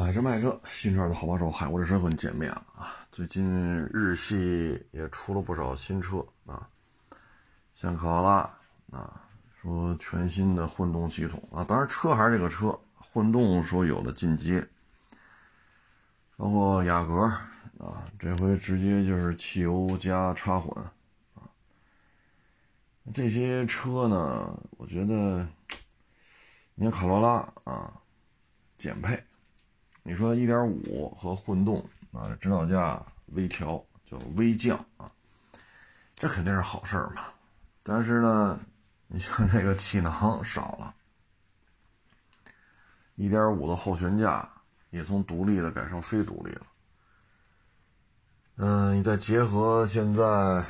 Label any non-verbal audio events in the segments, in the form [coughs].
买车卖车，新车的好帮手，海沃之声和你见面了啊！最近日系也出了不少新车啊，像卡罗拉啊，说全新的混动系统啊，当然车还是这个车，混动说有了进阶，包括雅阁啊，这回直接就是汽油加插混啊，这些车呢，我觉得，你看卡罗拉啊，减配。你说一点五和混动啊，指导价微调就微降啊，这肯定是好事嘛。但是呢，你像这个气囊少了，一点五的后悬架也从独立的改成非独立了。嗯，你再结合现在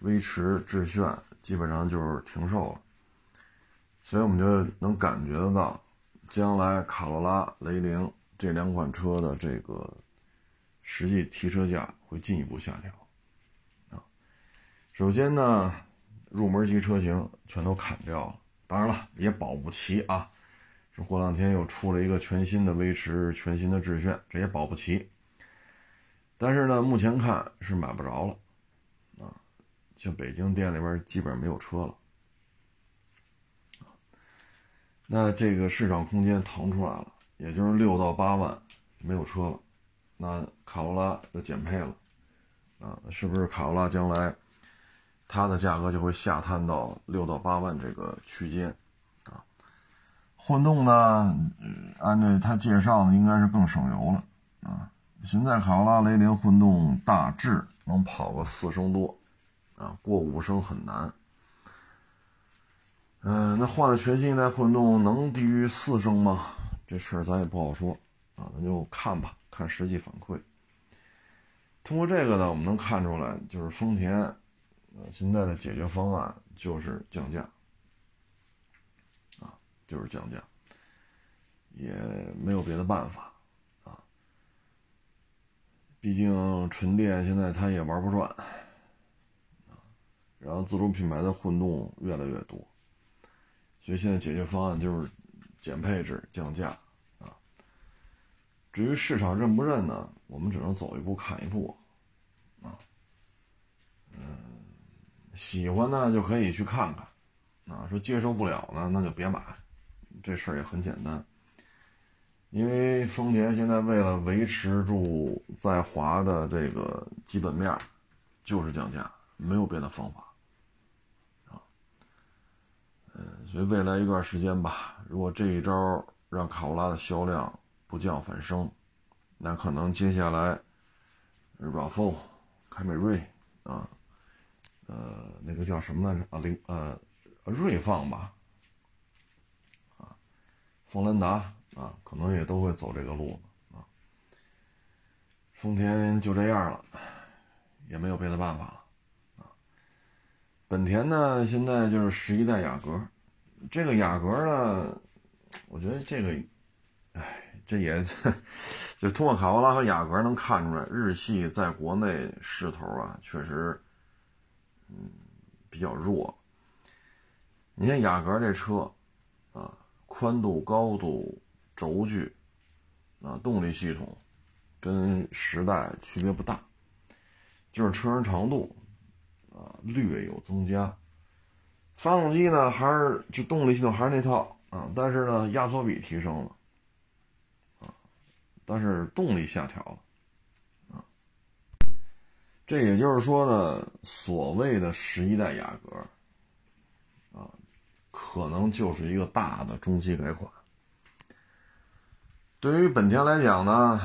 威驰致炫，基本上就是停售了，所以我们就能感觉得到，将来卡罗拉、雷凌。这两款车的这个实际提车价会进一步下调，啊，首先呢，入门级车型全都砍掉了，当然了，也保不齐啊，这过两天又出了一个全新的威驰、全新的致炫，这也保不齐。但是呢，目前看是买不着了，啊，像北京店里边基本上没有车了，那这个市场空间腾出来了。也就是六到八万没有车了，那卡罗拉就减配了，啊，是不是卡罗拉将来它的价格就会下探到六到八万这个区间？啊，混动呢，按照他介绍的应该是更省油了，啊，现在卡罗拉雷凌混动大致能跑个四升多，啊，过五升很难。嗯，那换了全新一代混动能低于四升吗？这事儿咱也不好说啊，咱就看吧，看实际反馈。通过这个呢，我们能看出来，就是丰田，呃，现在的解决方案就是降价，啊，就是降价，也没有别的办法，啊，毕竟纯电现在它也玩不转，啊，然后自主品牌的混动越来越多，所以现在解决方案就是。减配置降价啊！至于市场认不认呢？我们只能走一步看一步啊。嗯，喜欢呢就可以去看看啊。说接受不了呢，那就别买。这事儿也很简单，因为丰田现在为了维持住在华的这个基本面，就是降价，没有别的方法。嗯，所以未来一段时间吧，如果这一招让卡罗拉的销量不降反升，那可能接下来，RAV4、凯美瑞啊，呃，那个叫什么来着啊？凌呃，锐放吧，啊，锋兰达啊，可能也都会走这个路啊。丰田就这样了，也没有别的办法了。本田呢，现在就是十一代雅阁，这个雅阁呢，我觉得这个，哎，这也 [laughs] 就通过卡罗拉和雅阁能看出来，日系在国内势头啊，确实，嗯，比较弱。你看雅阁这车，啊，宽度、高度、轴距，啊，动力系统，跟时代区别不大，就是车身长度。啊，略有增加，发动机呢还是就动力系统还是那套啊，但是呢压缩比提升了，啊，但是动力下调了，啊，这也就是说呢，所谓的十一代雅阁，啊，可能就是一个大的中期改款。对于本田来讲呢，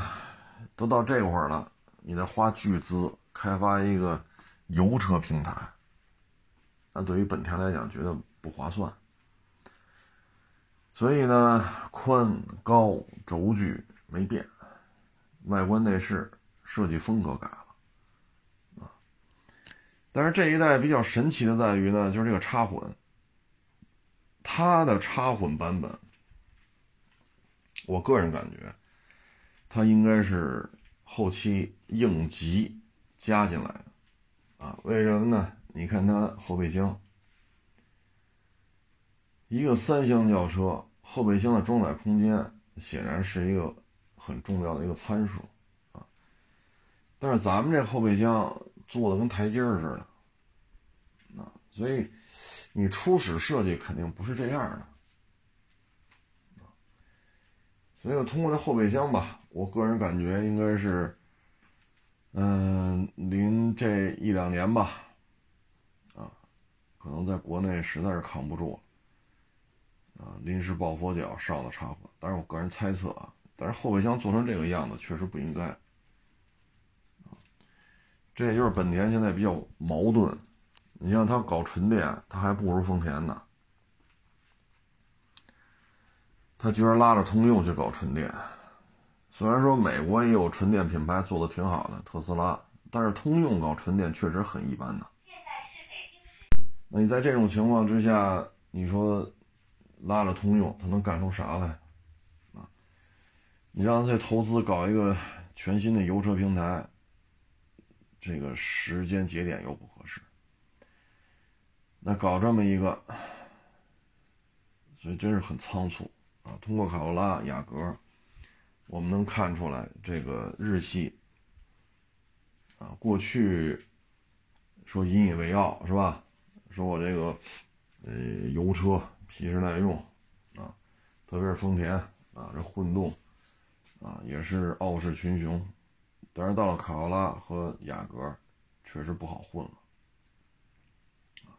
都到这会儿了，你得花巨资开发一个。油车平台，那对于本田来讲，觉得不划算。所以呢，宽高轴距没变，外观内饰设计风格改了，啊。但是这一代比较神奇的在于呢，就是这个插混，它的插混版本，我个人感觉，它应该是后期应急加进来的。啊，为什么呢？你看它后备箱，一个三厢轿车后备箱的装载空间显然是一个很重要的一个参数啊。但是咱们这后备箱做的跟台阶似的啊，所以你初始设计肯定不是这样的所以通过这后备箱吧，我个人感觉应该是，嗯，临这一两年吧，可能在国内实在是扛不住了。啊，临时抱佛脚上的插混，但是我个人猜测啊，但是后备箱做成这个样子确实不应该。啊，这也就是本田现在比较矛盾，你像他搞纯电，他还不如丰田呢。他居然拉着通用去搞纯电，虽然说美国也有纯电品牌做的挺好的，特斯拉，但是通用搞纯电确实很一般的。那你在这种情况之下，你说？拉着通用，他能干出啥来？啊，你让他投资搞一个全新的油车平台，这个时间节点又不合适。那搞这么一个，所以真是很仓促啊！通过卡罗拉、雅阁，我们能看出来，这个日系啊，过去说引以为傲是吧？说我这个呃油车。皮实耐用，啊，特别是丰田啊，这混动，啊，也是傲视群雄。但是到了卡罗拉和雅阁，确实不好混了，啊，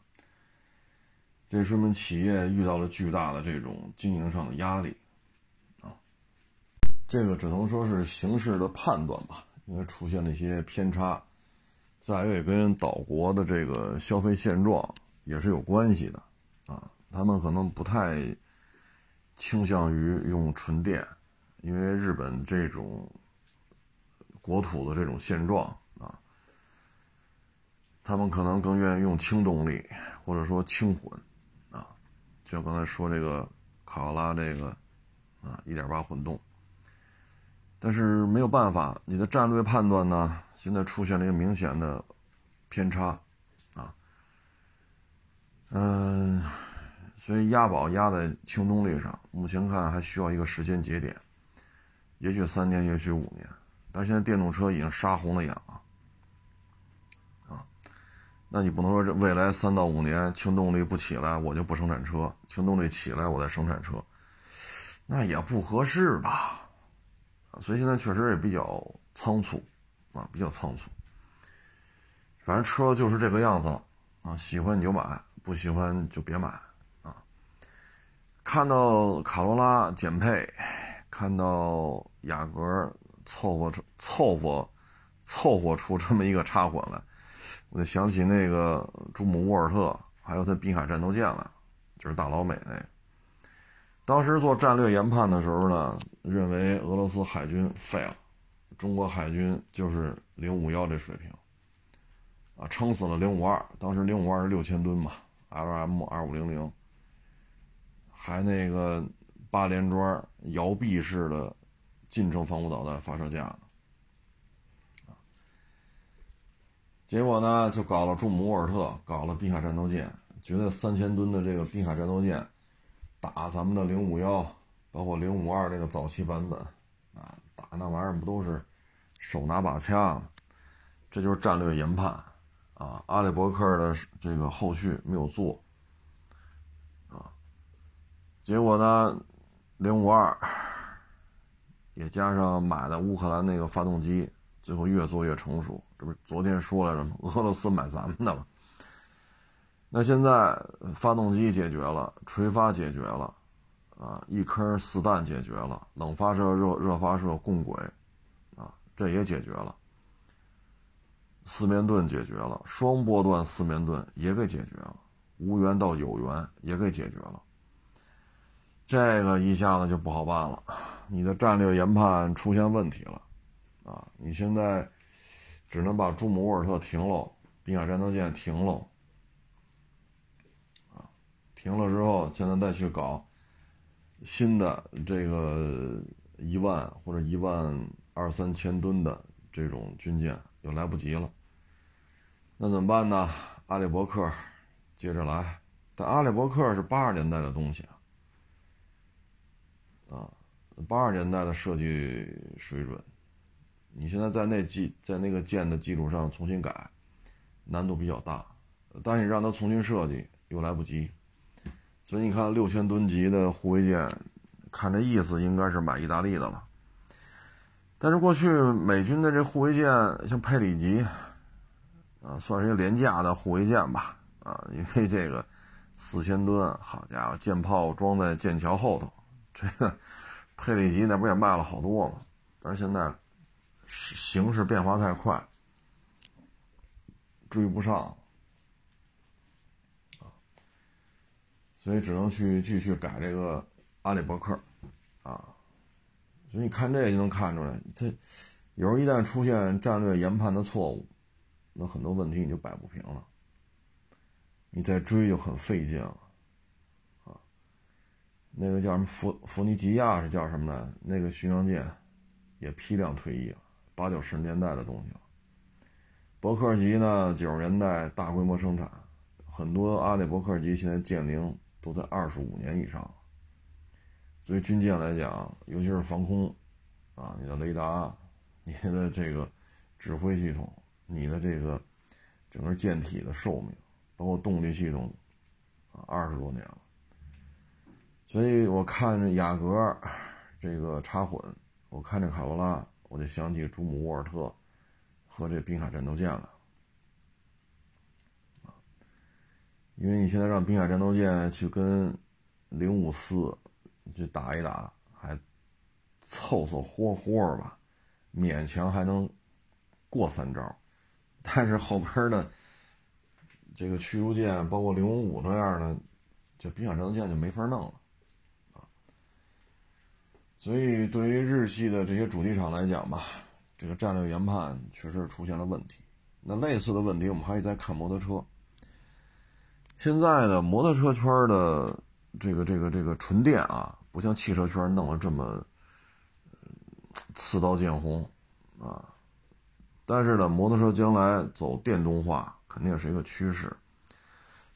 这说明企业遇到了巨大的这种经营上的压力，啊，这个只能说是形势的判断吧，因为出现了一些偏差，再也跟岛国的这个消费现状也是有关系的，啊。他们可能不太倾向于用纯电，因为日本这种国土的这种现状啊，他们可能更愿意用轻动力或者说轻混啊，就像刚才说这个卡罗拉这个啊1.8混动，但是没有办法，你的战略判断呢，现在出现了一个明显的偏差啊，嗯。所以押宝压在轻动力上，目前看还需要一个时间节点，也许三年，也许五年。但现在电动车已经杀红了眼了，啊，那你不能说这未来三到五年轻动力不起来，我就不生产车；轻动力起来，我再生产车，那也不合适吧？所以现在确实也比较仓促，啊，比较仓促。反正车就是这个样子了，啊，喜欢你就买，不喜欢就别买啊。看到卡罗拉减配，看到雅阁凑合凑合凑合出这么一个插混来，我就想起那个朱姆沃尔特，还有他滨海战斗舰了，就是大老美那个。当时做战略研判的时候呢，认为俄罗斯海军废了，中国海军就是零五幺这水平，啊，撑死了零五二。当时零五二是六千吨嘛，LM 二五零零。还那个八连装摇臂式的近程防空导弹发射架呢，结果呢就搞了朱姆沃尔特，搞了滨海战斗舰，觉得三千吨的这个滨海战斗舰打咱们的零五幺，包括零五二这个早期版本啊，打那玩意儿不都是手拿把枪？这就是战略研判啊！阿里伯克的这个后续没有做啊。结果呢，零五二也加上买的乌克兰那个发动机，最后越做越成熟。这不是昨天说来着吗？俄罗斯买咱们的了。那现在发动机解决了，垂发解决了，啊，一颗四弹解决了，冷发射、热热发射共轨，这也解决了。四面盾解决了，双波段四面盾也给解决了，无缘到有缘也给解决了。这个一下子就不好办了，你的战略研判出现问题了，啊，你现在只能把朱姆沃尔特停喽，滨海战斗舰停喽，啊，停了之后，现在再去搞新的这个一万或者一万二三千吨的这种军舰，又来不及了。那怎么办呢？阿里伯克接着来，但阿里伯克是八十年代的东西啊。啊，八十年代的设计水准，你现在在那基在那个建的基础上重新改，难度比较大。但你让它重新设计又来不及，所以你看六千吨级的护卫舰，看这意思应该是买意大利的了。但是过去美军的这护卫舰像佩里级，啊，算是一个廉价的护卫舰吧，啊，因为这个四千吨，好家伙，舰炮装在舰桥后头，这个佩里级那不也卖了好多吗？但是现在形势变化太快，追不上，啊，所以只能去继续改这个阿里伯克，所以你看这个就能看出来，这有时候一旦出现战略研判的错误，那很多问题你就摆不平了，你再追就很费劲了，啊，那个叫什么弗弗尼吉亚是叫什么呢？那个巡洋舰也批量退役了，八九十年代的东西了。伯克级呢，九十年代大规模生产，很多阿里伯克级现在舰龄都在二十五年以上。所以军舰来讲，尤其是防空，啊，你的雷达，你的这个指挥系统，你的这个整个舰体的寿命，包括动力系统，啊，二十多年了。所以我看着雅阁这个插混，我看这卡罗拉，我就想起祖姆沃尔特和这滨海战斗舰了，啊，因为你现在让滨海战斗舰去跟零五四。去打一打，还凑凑合合吧，勉强还能过三招。但是后边的这个驱逐舰，包括零五五这样的，这冰海战斗舰就没法弄了。所以对于日系的这些主机厂来讲吧，这个战略研判确实出现了问题。那类似的问题，我们还得再看摩托车。现在的摩托车圈的这个这个这个纯电啊。不像汽车圈弄得这么刺刀见红啊，但是呢，摩托车将来走电动化肯定也是一个趋势。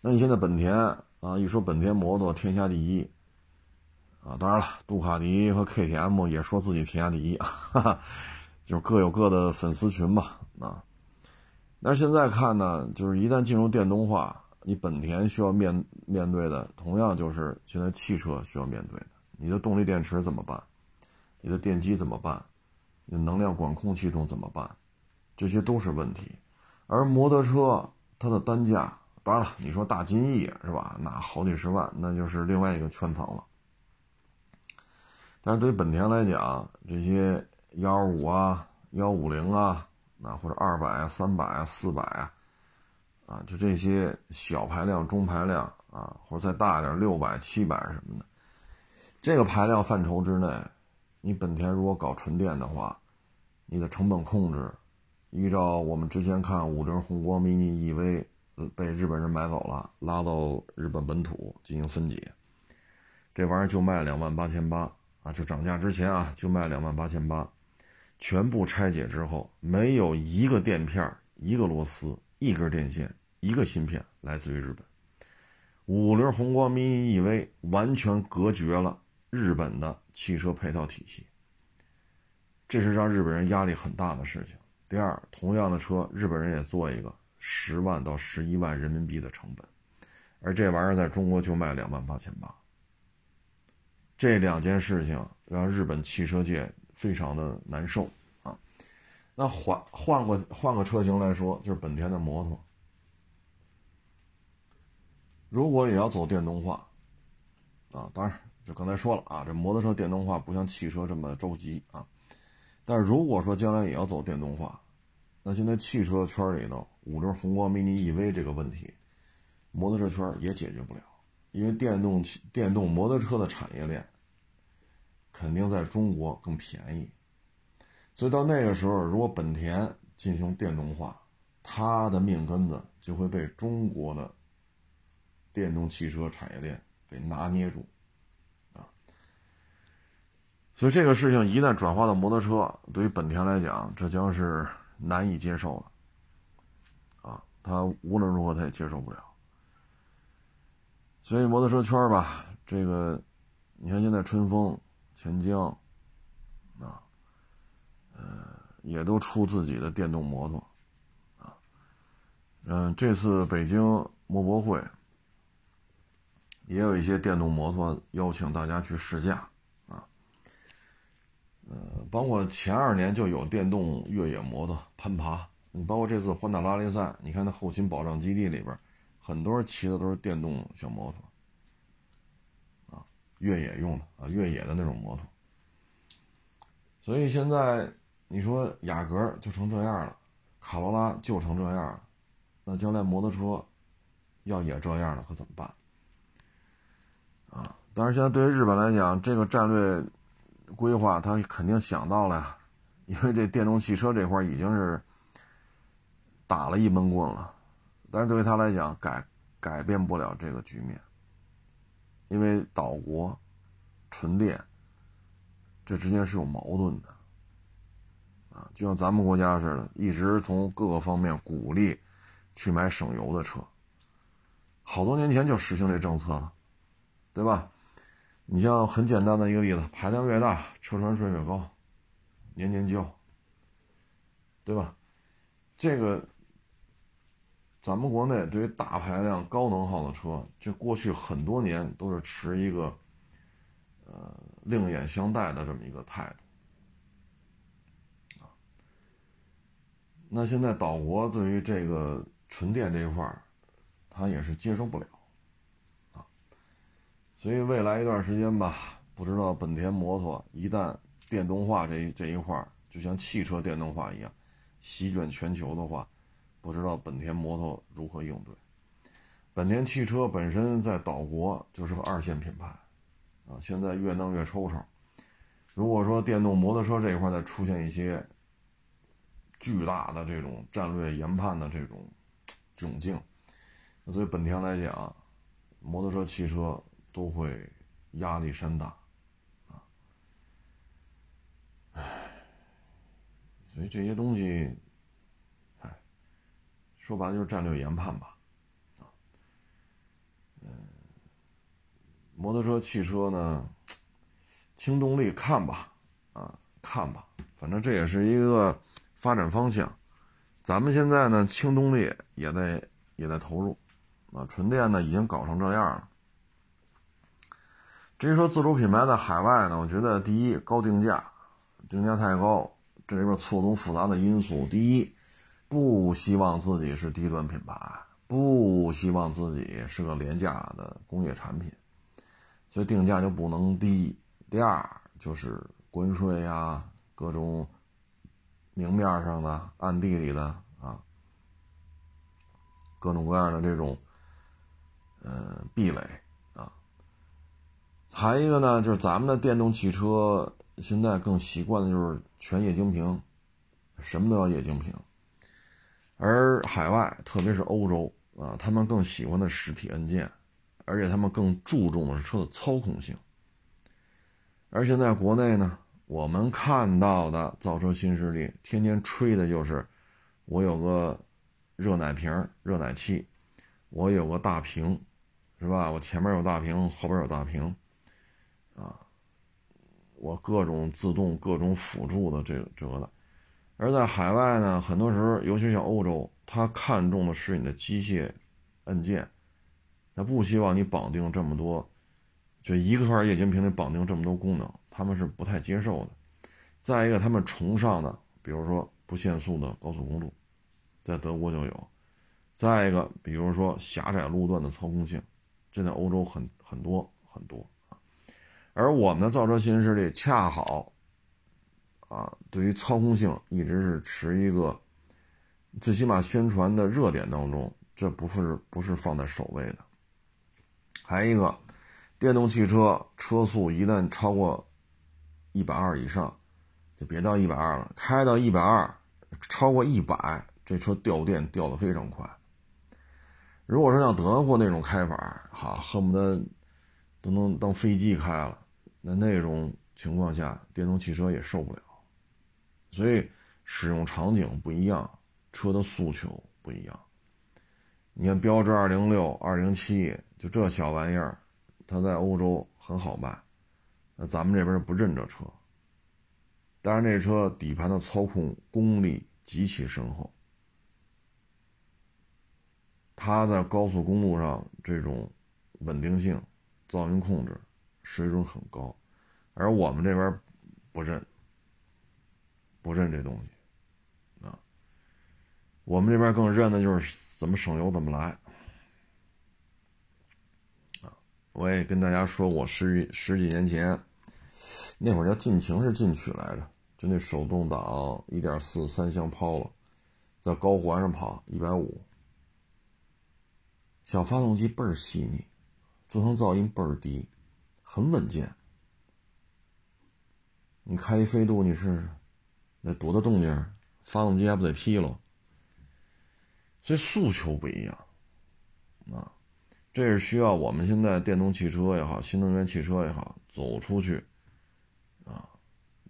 那你现在本田啊，一说本田摩托天下第一啊，当然了，杜卡迪和 KTM 也说自己天下第一啊，就是各有各的粉丝群吧啊。但是现在看呢，就是一旦进入电动化，你本田需要面面对的，同样就是现在汽车需要面对的。你的动力电池怎么办？你的电机怎么办？你的能量管控系统怎么办？这些都是问题。而摩托车它的单价，当然了，你说大金翼是吧？那好几十万，那就是另外一个圈层了。但是对于本田来讲，这些幺二五啊、幺五零啊，那或者二百、三百、四百啊，啊，就这些小排量、中排量啊，或者再大一点六百、七百什么的。这个排量范畴之内，你本田如果搞纯电的话，你的成本控制，依照我们之前看五菱宏光 mini EV 被日本人买走了，拉到日本本土进行分解，这玩意儿就卖两万八千八啊，就涨价之前啊就卖两万八千八，全部拆解之后没有一个垫片、一个螺丝、一根电线、一个芯片来自于日本，五菱宏光 mini EV 完全隔绝了。日本的汽车配套体系，这是让日本人压力很大的事情。第二，同样的车，日本人也做一个十万到十一万人民币的成本，而这玩意儿在中国就卖两万八千八。这两件事情让日本汽车界非常的难受。那换换个换个车型来说，就是本田的摩托，如果也要走电动化，啊，当然。就刚才说了啊，这摩托车电动化不像汽车这么着急啊。但是如果说将来也要走电动化，那现在汽车圈里头五菱宏光 mini EV 这个问题，摩托车圈也解决不了，因为电动电动摩托车的产业链肯定在中国更便宜。所以到那个时候，如果本田进行电动化，它的命根子就会被中国的电动汽车产业链给拿捏住。啊所以这个事情一旦转化到摩托车，对于本田来讲，这将是难以接受的，啊，他无论如何他也接受不了。所以摩托车圈吧，这个，你看现在春风、钱江也都出自己的电动摩托，啊，嗯，这次北京摩博会也有一些电动摩托邀请大家去试驾，啊，呃，包括前二年就有电动越野摩托攀爬，你包括这次环岛拉力赛，你看那后勤保障基地里边，很多人骑的都是电动小摩托，啊，越野用的啊，越野的那种摩托。所以现在你说雅阁就成这样了，卡罗拉就成这样了，那将来摩托车要也这样了，可怎么办？啊！但是现在对于日本来讲，这个战略规划他肯定想到了呀，因为这电动汽车这块已经是打了一闷棍了，但是对于他来讲改改变不了这个局面，因为岛国纯电。这之间是有矛盾的，啊，就像咱们国家似的，一直从各个方面鼓励去买省油的车，好多年前就实行这政策了，对吧？你像很简单的一个例子，排量越大，车船税越高，年年交，对吧？这个咱们国内对于大排量、高能耗的车，这过去很多年都是持一个，呃。另眼相待的这么一个态度那现在岛国对于这个纯电这一块儿，他也是接受不了啊，所以未来一段时间吧，不知道本田摩托一旦电动化这一这一块儿，就像汽车电动化一样，席卷全球的话，不知道本田摩托如何应对。本田汽车本身在岛国就是个二线品牌。啊，现在越弄越抽抽。如果说电动摩托车这一块再出现一些巨大的这种战略研判的这种 [tsk] 窘境，那对本田来讲，摩托车、汽车都会压力山大啊。唉，所以这些东西，哎，说白了就是战略研判吧。摩托车、汽车呢？轻动力看吧，啊，看吧，反正这也是一个发展方向。咱们现在呢，轻动力也在也在投入，啊，纯电呢已经搞成这样了。至于说自主品牌在海外呢，我觉得第一高定价，定价太高，这里边错综复杂的因素。第一，不希望自己是低端品牌，不希望自己是个廉价的工业产品。所以定价就不能低。第二就是关税呀，各种明面上的、暗地里的啊，各种各样的这种呃壁垒啊。还一个呢，就是咱们的电动汽车现在更习惯的就是全液晶屏，什么都要液晶屏。而海外，特别是欧洲啊，他们更喜欢的实体按键。而且他们更注重的是车的操控性，而现在国内呢，我们看到的造车新势力天天吹的就是，我有个热奶瓶、热奶器，我有个大屏，是吧？我前面有大屏，后边有大屏，啊，我各种自动、各种辅助的这个这个的。而在海外呢，很多时候，尤其像欧洲，他看重的是你的机械按键。他不希望你绑定这么多，就一个块液晶屏里绑定这么多功能，他们是不太接受的。再一个，他们崇尚的，比如说不限速的高速公路，在德国就有；再一个，比如说狭窄路段的操控性，这在欧洲很很多很多啊。而我们的造车新势力恰好啊，对于操控性一直是持一个，最起码宣传的热点当中，这不是不是放在首位的。还一个，电动汽车车速一旦超过一百二以上，就别到一百二了。开到一百二，超过一百，这车掉电掉的非常快。如果说像德国那种开法，哈，恨不得都能当飞机开了，那那种情况下，电动汽车也受不了。所以使用场景不一样，车的诉求不一样。你看标致二零六、二零七。就这小玩意儿，它在欧洲很好卖，那咱们这边不认这车，但是这车底盘的操控功力极其深厚，它在高速公路上这种稳定性、噪音控制水准很高，而我们这边不认，不认这东西啊。我们这边更认的就是怎么省油怎么来啊。我也跟大家说过，十十几年前，那会儿叫劲擎是进取来着，就那手动挡一点四三厢 Polo，在高环上跑一百五，小发动机倍儿细腻，座舱噪音倍儿低，很稳健。你开一飞度，你试试，那多大动静，发动机还不得劈了？所以诉求不一样，啊。这是需要我们现在电动汽车也好，新能源汽车也好，走出去，啊，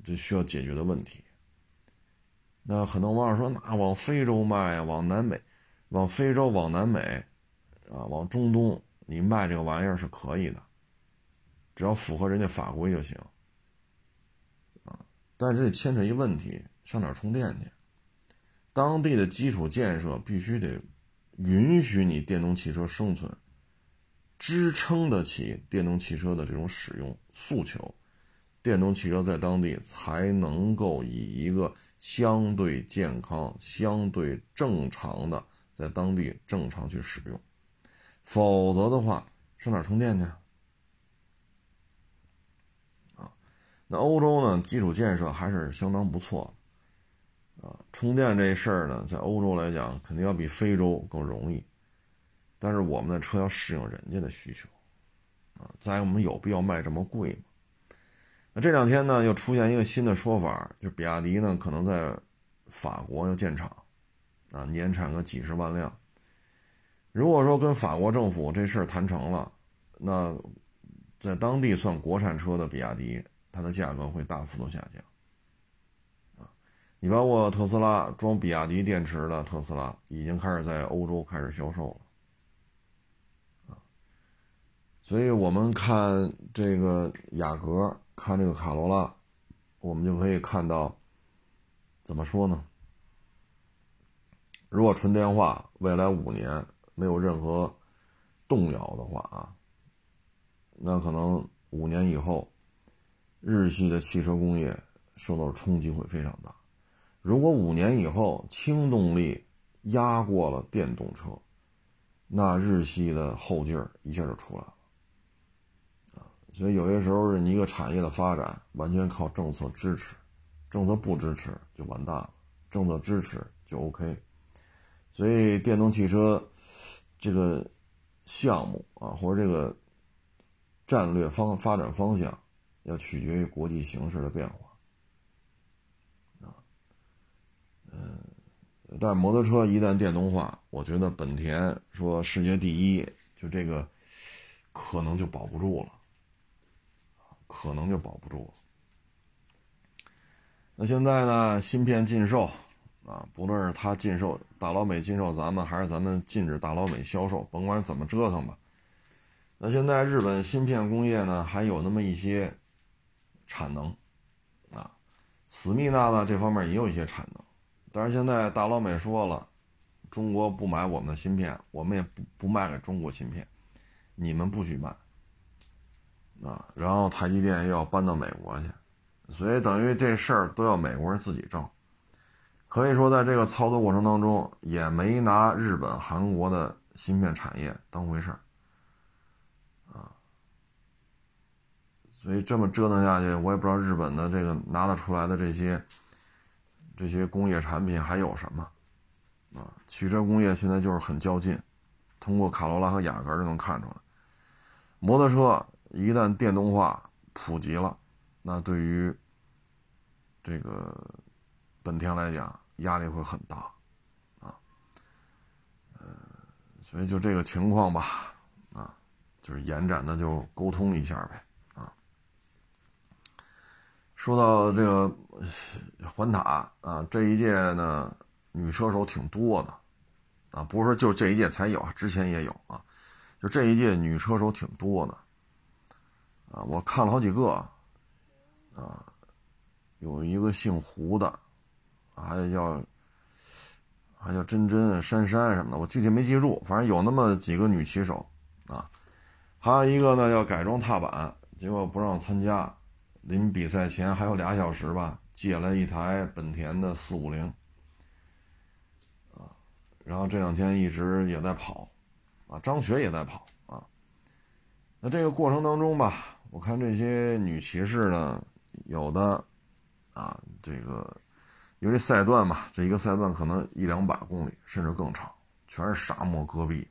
这需要解决的问题。那很多网友说，那往非洲卖，往南美，往非洲、往南美，啊，往中东，你卖这个玩意儿是可以的，只要符合人家法规就行，啊，但是这牵扯一问题，上哪儿充电去？当地的基础建设必须得允许你电动汽车生存。支撑得起电动汽车的这种使用诉求，电动汽车在当地才能够以一个相对健康、相对正常的在当地正常去使用，否则的话，上哪充电去？啊，那欧洲呢，基础建设还是相当不错，啊，充电这事儿呢，在欧洲来讲，肯定要比非洲更容易。但是我们的车要适应人家的需求，啊，再我们有必要卖这么贵吗？那这两天呢，又出现一个新的说法，就比亚迪呢可能在法国要建厂，啊，年产个几十万辆。如果说跟法国政府这事儿谈成了，那在当地算国产车的比亚迪，它的价格会大幅度下降，啊，你包括特斯拉装比亚迪电池的特斯拉，已经开始在欧洲开始销售了。所以我们看这个雅阁，看这个卡罗拉，我们就可以看到，怎么说呢？如果纯电化未来五年没有任何动摇的话啊，那可能五年以后，日系的汽车工业受到冲击会非常大。如果五年以后轻动力压过了电动车，那日系的后劲儿一下就出来了。所以有些时候是你一个产业的发展完全靠政策支持，政策不支持就完蛋了，政策支持就 OK。所以电动汽车这个项目啊，或者这个战略方发展方向，要取决于国际形势的变化啊。嗯，但是摩托车一旦电动化，我觉得本田说世界第一，就这个可能就保不住了。可能就保不住了。那现在呢？芯片禁售啊，不论是他禁售大老美禁售咱们，还是咱们禁止大老美销售，甭管怎么折腾吧。那现在日本芯片工业呢，还有那么一些产能啊。思密达呢，这方面也有一些产能，但是现在大老美说了，中国不买我们的芯片，我们也不不卖给中国芯片，你们不许卖。啊，然后台积电又要搬到美国去，所以等于这事儿都要美国人自己挣。可以说，在这个操作过程当中，也没拿日本、韩国的芯片产业当回事儿。啊，所以这么折腾下去，我也不知道日本的这个拿得出来的这些这些工业产品还有什么。啊，汽车工业现在就是很较劲，通过卡罗拉和雅阁就能看出来，摩托车。一旦电动化普及了，那对于这个本田来讲压力会很大，啊，呃，所以就这个情况吧，啊，就是延展的就沟通一下呗，啊。说到这个环塔啊，这一届呢女车手挺多的，啊，不是说就这一届才有，之前也有啊，就这一届女车手挺多的。啊，我看了好几个，啊，有一个姓胡的，还有叫还叫真真、珊珊什么的，我具体没记住，反正有那么几个女骑手啊。还有一个呢，要改装踏板，结果不让参加。临比赛前还有俩小时吧，借了一台本田的四五零，啊，然后这两天一直也在跑，啊，张雪也在跑啊。那这个过程当中吧，我看这些女骑士呢，有的，啊，这个因为赛段嘛，这一个赛段可能一两百公里甚至更长，全是沙漠戈壁，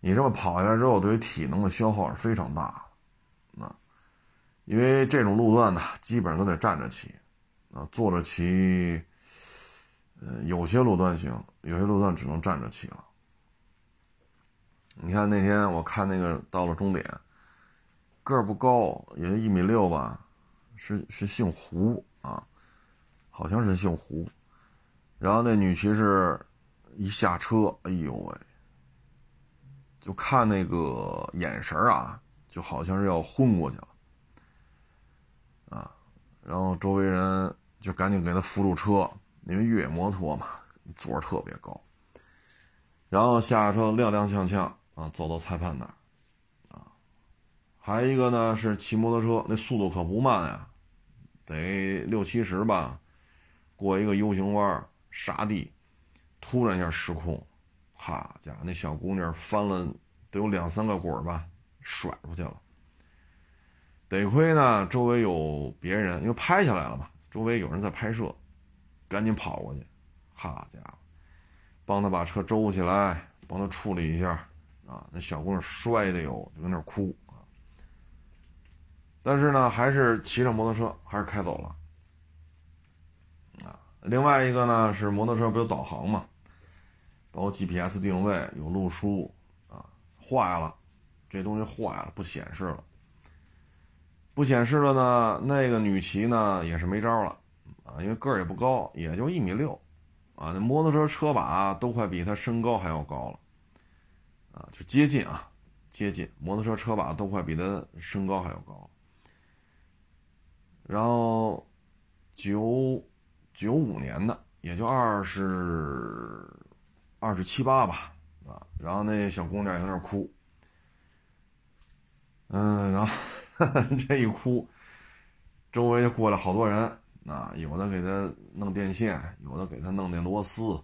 你这么跑下来之后，对于体能的消耗是非常大。因为这种路段呢，基本上都得站着骑，啊，坐着骑，呃，有些路段行，有些路段只能站着骑了。你看那天我看那个到了终点，个儿不高，也就一米六吧，是是姓胡啊，好像是姓胡。然后那女骑士一下车，哎呦喂，就看那个眼神啊，就好像是要昏过去了。啊，然后周围人就赶紧给他扶住车，因为越野摩托嘛，座儿特别高。然后下车踉踉跄跄啊，走到裁判那儿，还一个呢是骑摩托车，那速度可不慢呀，得六七十吧，过一个 U 型弯，沙地，突然一下失控，哈家伙，那小姑娘翻了得有两三个滚吧，甩出去了。得亏呢，周围有别人，因为拍下来了嘛，周围有人在拍摄，赶紧跑过去，好家伙，帮他把车周起来，帮他处理一下，啊，那小姑娘摔的有，就在那哭。但是呢，还是骑上摩托车，还是开走了，啊，另外一个呢是摩托车不有导航嘛，包括 GPS 定位，有路书，啊，坏了，这东西坏了，不显示了。不显示了呢，那个女骑呢也是没招了，啊，因为个儿也不高，也就一米六，啊，那摩托车车把都快比她身高还要高了，啊，就接近啊，接近，摩托车车把都快比她身高还要高。然后九九五年的，也就二十二十七八吧，啊，然后那小姑娘也在那哭，嗯，然后。[laughs] 这一哭，周围就过来好多人啊，有的给他弄电线，有的给他弄那螺丝，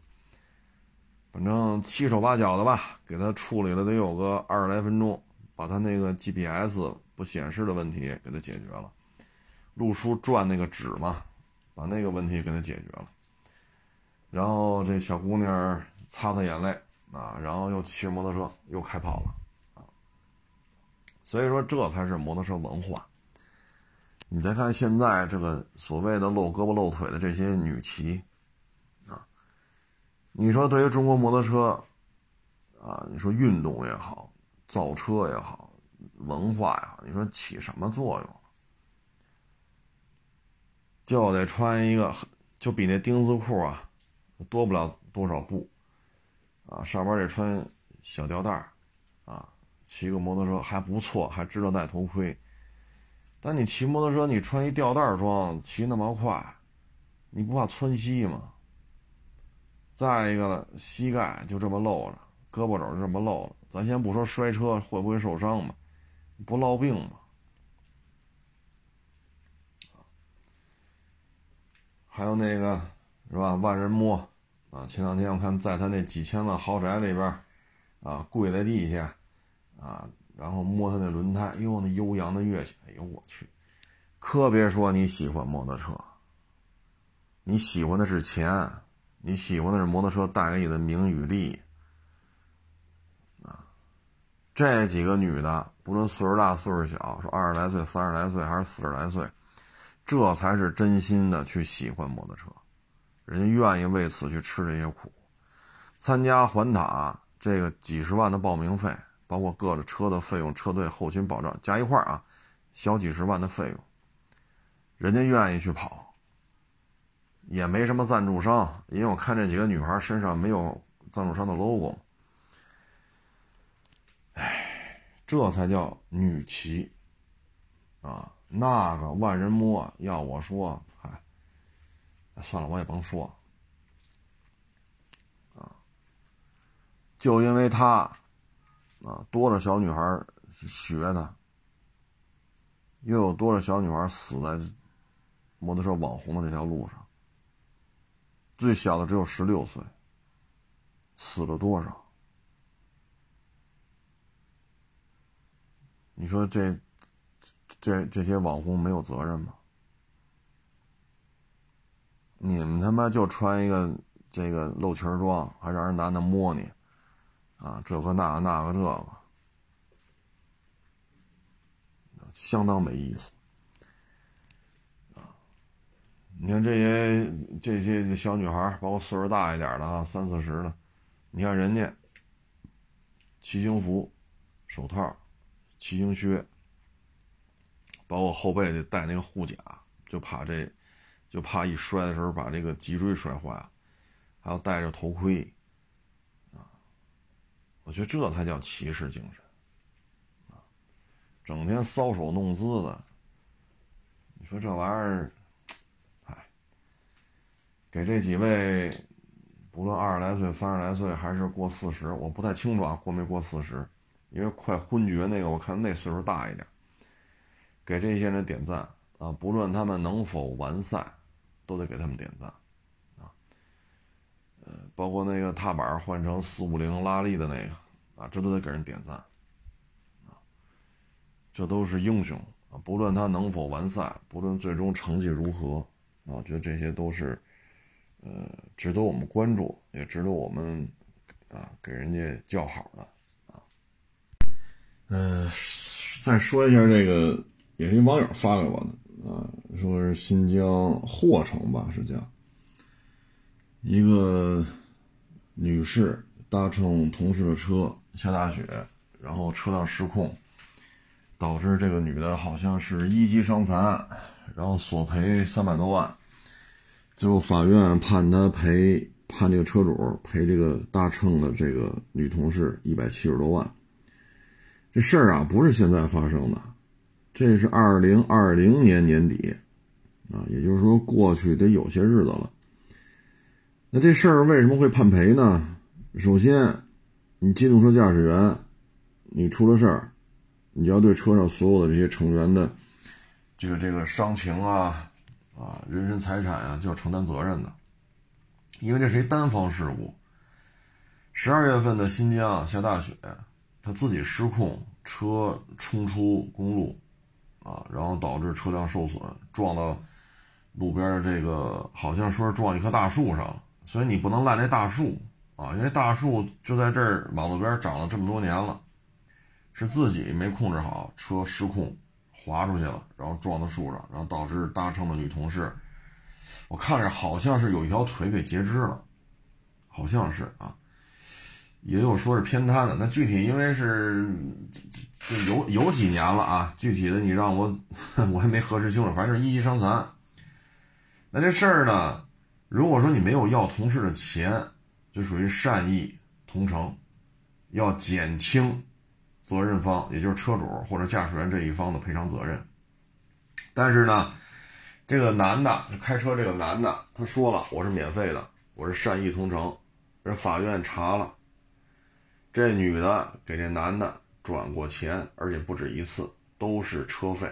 反正七手八脚的吧，给他处理了得有个二十来分钟，把他那个 GPS 不显示的问题给他解决了，路书转那个纸嘛，把那个问题给他解决了，然后这小姑娘擦擦眼泪啊，然后又骑着摩托车又开跑了。所以说，这才是摩托车文化。你再看现在这个所谓的露胳膊露腿的这些女骑，啊，你说对于中国摩托车，啊，你说运动也好，造车也好，文化也好，你说起什么作用？就得穿一个，就比那丁字裤啊，多不了多少布，啊，上边得穿小吊带啊。骑个摩托车还不错，还知道戴头盔。但你骑摩托车，你穿一吊带装，骑那么快，你不怕窜稀吗？再一个了，膝盖就这么露着，胳膊肘就这么露着，咱先不说摔车会不会受伤吧，不落病吗？还有那个是吧？万人摸啊！前两天我看在他那几千万豪宅里边，啊，跪在地下。啊，然后摸他那轮胎，哟，那悠扬的乐器，哎呦我去！可别说你喜欢摩托车，你喜欢的是钱，你喜欢的是摩托车带给你的名与利。啊，这几个女的，不论岁数大岁数小，说二十来岁、三十来岁还是四十来岁，这才是真心的去喜欢摩托车，人家愿意为此去吃这些苦，参加环塔这个几十万的报名费。包括各个车的费用、车队后勤保障加一块啊，小几十万的费用，人家愿意去跑，也没什么赞助商，因为我看这几个女孩身上没有赞助商的 logo。哎，这才叫女骑啊！那个万人摸，要我说，嗨，算了，我也甭说。啊，就因为他，啊，多少小女孩学他，又有多少小女孩死在摩托车网红的这条路上。最小的只有十六岁，死了多少？你说这这这些网红没有责任吗？你们他妈就穿一个这个露裙装，还让人男的摸你，啊，这个那个那个这个，相当没意思，啊！你看这些这些小女孩，包括岁数大一点的啊，三四十的，你看人家骑行服、手套、骑行靴，包括后背得带那个护甲，就怕这。就怕一摔的时候把这个脊椎摔坏，还要戴着头盔，啊，我觉得这才叫骑士精神，啊，整天搔首弄姿的，你说这玩意儿，哎，给这几位，不论二十来岁、三十来岁还是过四十，我不太清楚啊，过没过四十，因为快昏厥那个，我看那岁数大一点，给这些人点赞啊，不论他们能否完赛。都得给他们点赞，啊，呃，包括那个踏板换成四五零拉力的那个，啊，这都得给人点赞，啊，这都是英雄啊！不论他能否完赛，不论最终成绩如何，啊，我觉得这些都是，呃，值得我们关注，也值得我们啊给人家叫好的，啊，嗯，再说一下这个，也是一网友发给我的。啊，说是新疆霍城吧，是叫一个女士搭乘同事的车下大雪，然后车辆失控，导致这个女的好像是一级伤残，然后索赔三百多万，最后法院判她赔判这个车主赔这个搭乘的这个女同事一百七十多万。这事儿啊，不是现在发生的。这是二零二零年年底，啊，也就是说过去得有些日子了。那这事儿为什么会判赔呢？首先，你机动车驾驶员，你出了事儿，你要对车上所有的这些成员的这个这个伤情啊，啊，人身财产啊，就要承担责任的，因为这是一单方事故。十二月份的新疆下大雪，他自己失控，车冲出公路。啊，然后导致车辆受损，撞到路边的这个，好像说是撞一棵大树上，所以你不能赖那大树啊，因为大树就在这儿马路边长了这么多年了，是自己没控制好，车失控滑出去了，然后撞到树上，然后导致搭乘的女同事，我看着好像是有一条腿给截肢了，好像是啊，也有说是偏瘫的，那具体因为是。就有有几年了啊，具体的你让我 [laughs] 我还没核实清楚，反正是一级伤残。那这事儿呢，如果说你没有要同事的钱，就属于善意同城，要减轻责任方，也就是车主或者驾驶员这一方的赔偿责任。但是呢，这个男的开车，这个男的他说了，我是免费的，我是善意同城。人法院查了，这女的给这男的。转过钱，而且不止一次，都是车费。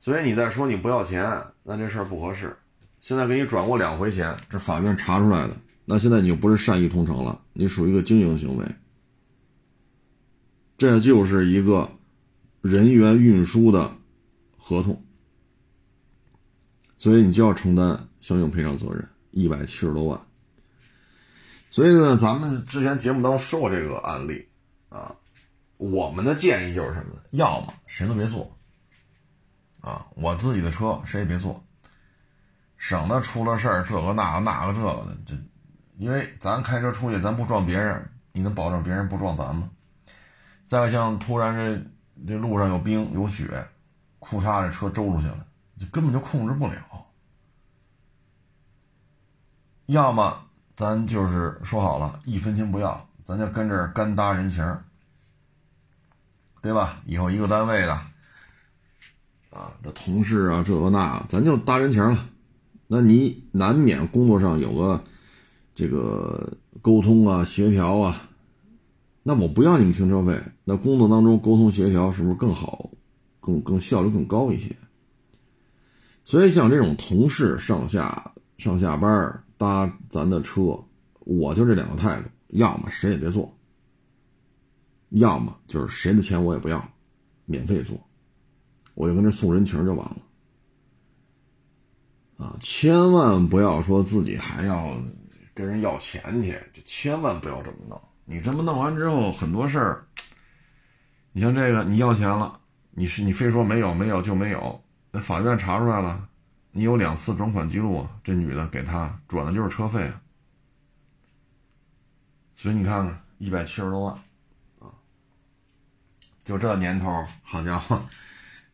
所以你再说你不要钱，那这事儿不合适。现在给你转过两回钱，这法院查出来的，那现在你就不是善意同城了，你属于一个经营行为。这就是一个人员运输的合同，所以你就要承担相应赔偿责任，一百七十多万。所以呢，咱们之前节目当中说过这个案例啊。我们的建议就是什么呢？要么谁都别坐，啊，我自己的车谁也别坐，省得出了事儿这个那个那个这个的。这，因为咱开车出去，咱不撞别人，你能保证别人不撞咱吗？再像突然这这路上有冰有雪，裤衩这车周出去了，就根本就控制不了。要么咱就是说好了，一分钱不要，咱就跟这儿干搭人情。对吧？以后一个单位的，啊，这同事啊，这个那，咱就搭人情了，那你难免工作上有个这个沟通啊、协调啊，那我不要你们停车费，那工作当中沟通协调是不是更好、更更效率更高一些？所以像这种同事上下上下班搭咱的车，我就这两个态度：要么谁也别坐，要么就是谁的钱我也不要，免费坐，我就跟这送人情就完了。啊，千万不要说自己还要跟人要钱去，就千万不要这么弄。你这么弄完之后，很多事儿，你像这个，你要钱了，你是你非说没有没有就没有，那法院查出来了，你有两次转款记录，这女的给他转的就是车费，所以你看看一百七十多万，啊，就这年头，好家伙，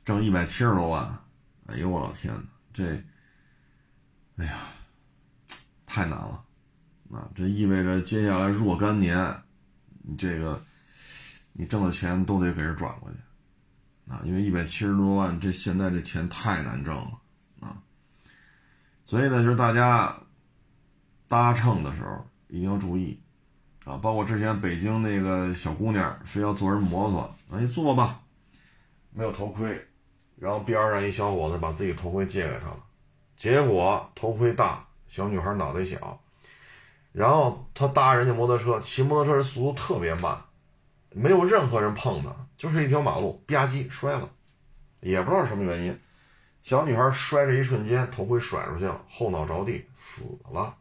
挣一百七十多万，哎呦我老天呐，这。哎呀，太难了，啊，这意味着接下来若干年，你这个你挣的钱都得给人转过去，啊，因为一百七十多万，这现在这钱太难挣了，所以呢，就是大家搭乘的时候一定要注意，啊，包括之前北京那个小姑娘非要坐人摩托，那你坐吧，没有头盔，然后边上一小伙子把自己头盔借给她了。结果头盔大，小女孩脑袋小，然后他搭人家摩托车，骑摩托车的速度特别慢，没有任何人碰他，就是一条马路，吧唧摔了，也不知道是什么原因。小女孩摔这一瞬间，头盔甩出去了，后脑着地死了。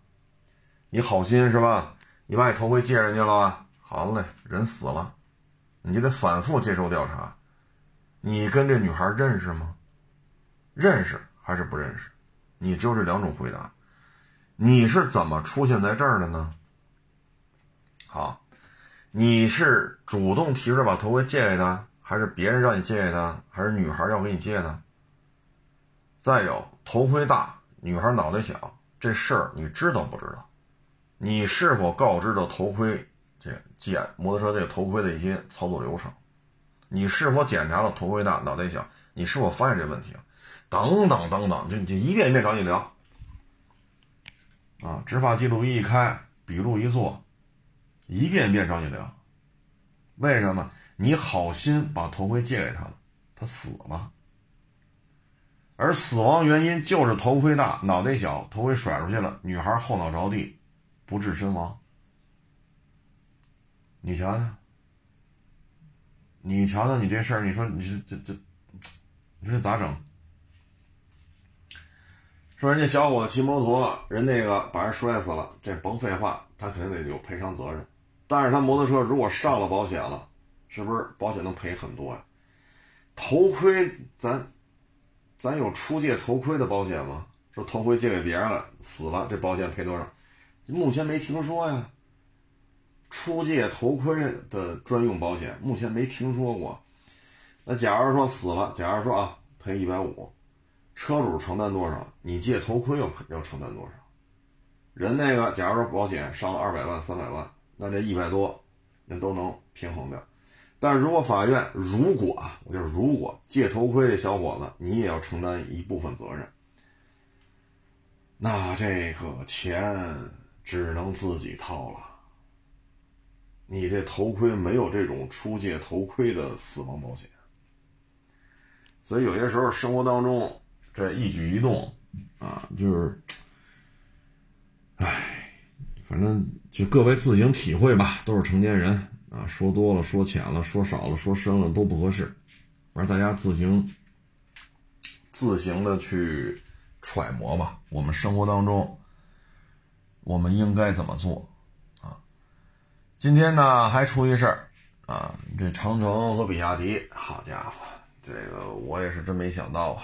你好心是吧？你把你头盔借人家了吧？好嘞，人死了，你就得反复接受调查。你跟这女孩认识吗？认识还是不认识？你只有这两种回答，你是怎么出现在这儿的呢？好，你是主动提出把头盔借给他，还是别人让你借给他，还是女孩要给你借的？再有，头盔大，女孩脑袋小，这事儿你知道不知道？你是否告知了头盔这检摩托车这个头盔的一些操作流程？你是否检查了头盔大脑袋小？你是否发现这问题了？等等等等，就就一遍一遍找你聊，啊，执法记录仪一开，笔录一做，一遍一遍找你聊。为什么？你好心把头盔借给他了，他死了，而死亡原因就是头盔大，脑袋小，头盔甩出去了，女孩后脑着地，不治身亡。你瞧瞧，你瞧瞧，你这事儿，你说你这这这，你说这咋整？说人家小伙子骑摩托，人那个把人摔死了，这甭废话，他肯定得有赔偿责任。但是他摩托车如果上了保险了，是不是保险能赔很多呀？头盔，咱咱有出借头盔的保险吗？说头盔借给别人了，死了，这保险赔多少？目前没听说呀。出借头盔的专用保险目前没听说过。那假如说死了，假如说啊，赔一百五。车主承担多少？你借头盔要要承担多少？人那个，假如说保险上了二百万、三百万，那这一百多，那都能平衡掉。但是如果法院如果啊，我就是如果借头盔这小伙子，你也要承担一部分责任，那这个钱只能自己掏了。你这头盔没有这种出借头盔的死亡保险，所以有些时候生活当中。这一举一动，啊，就是，唉，反正就各位自行体会吧，都是成年人啊，说多了、说浅了、说少了、说深了都不合适，反正大家自行自行的去揣摩吧。我们生活当中，我们应该怎么做啊？今天呢，还出一事儿啊，这长城和比亚迪，好家伙，这个我也是真没想到啊。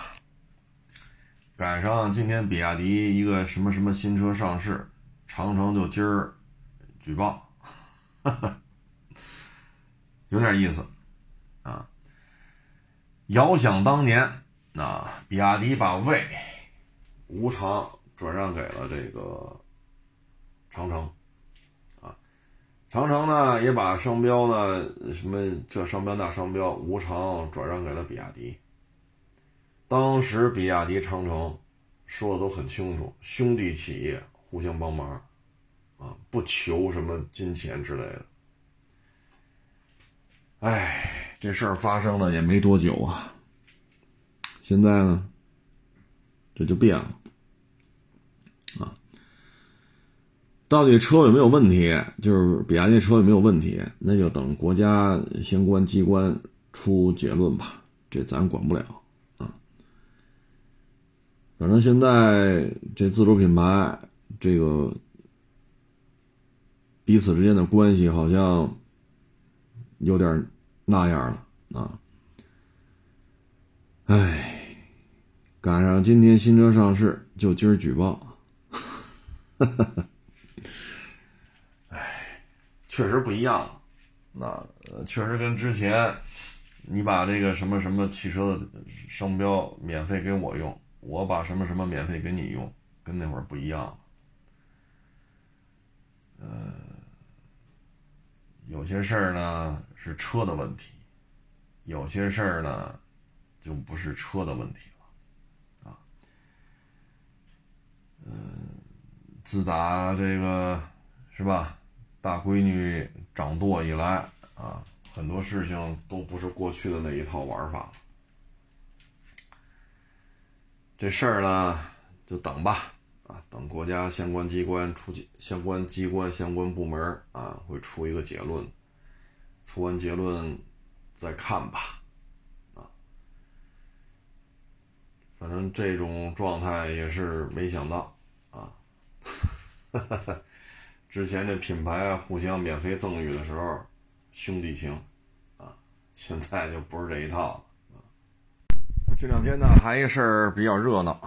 赶上今天比亚迪一个什么什么新车上市，长城就今儿举报，[laughs] 有点意思啊！遥想当年，啊，比亚迪把魏无偿转让给了这个长城，啊，长城呢也把商标呢什么这商标那商标无偿转让给了比亚迪。当时比亚迪长城说的都很清楚，兄弟企业互相帮忙，啊，不求什么金钱之类的。哎，这事儿发生了也没多久啊，现在呢，这就变了，啊，到底车有没有问题？就是比亚迪车有没有问题？那就等国家相关机关出结论吧，这咱管不了啊。反正现在这自主品牌这个彼此之间的关系好像。有点那样了啊！哎，赶上今天新车上市，就今儿举报。[laughs] 哎，确实不一样了。那确实跟之前你把这个什么什么汽车的商标免费给我用，我把什么什么免费给你用，跟那会儿不一样了。呃。有些事儿呢是车的问题，有些事儿呢就不是车的问题了，啊，嗯，自打这个是吧，大闺女掌舵以来啊，很多事情都不是过去的那一套玩法了。这事儿呢，就等吧，啊，等国家相关机关出相关机关相关部门啊，会出一个结论。出完结论再看吧，啊，反正这种状态也是没想到啊。哈 [laughs] 哈之前这品牌互相免费赠予的时候，兄弟情啊，现在就不是这一套了。这两天呢，还一事儿比较热闹，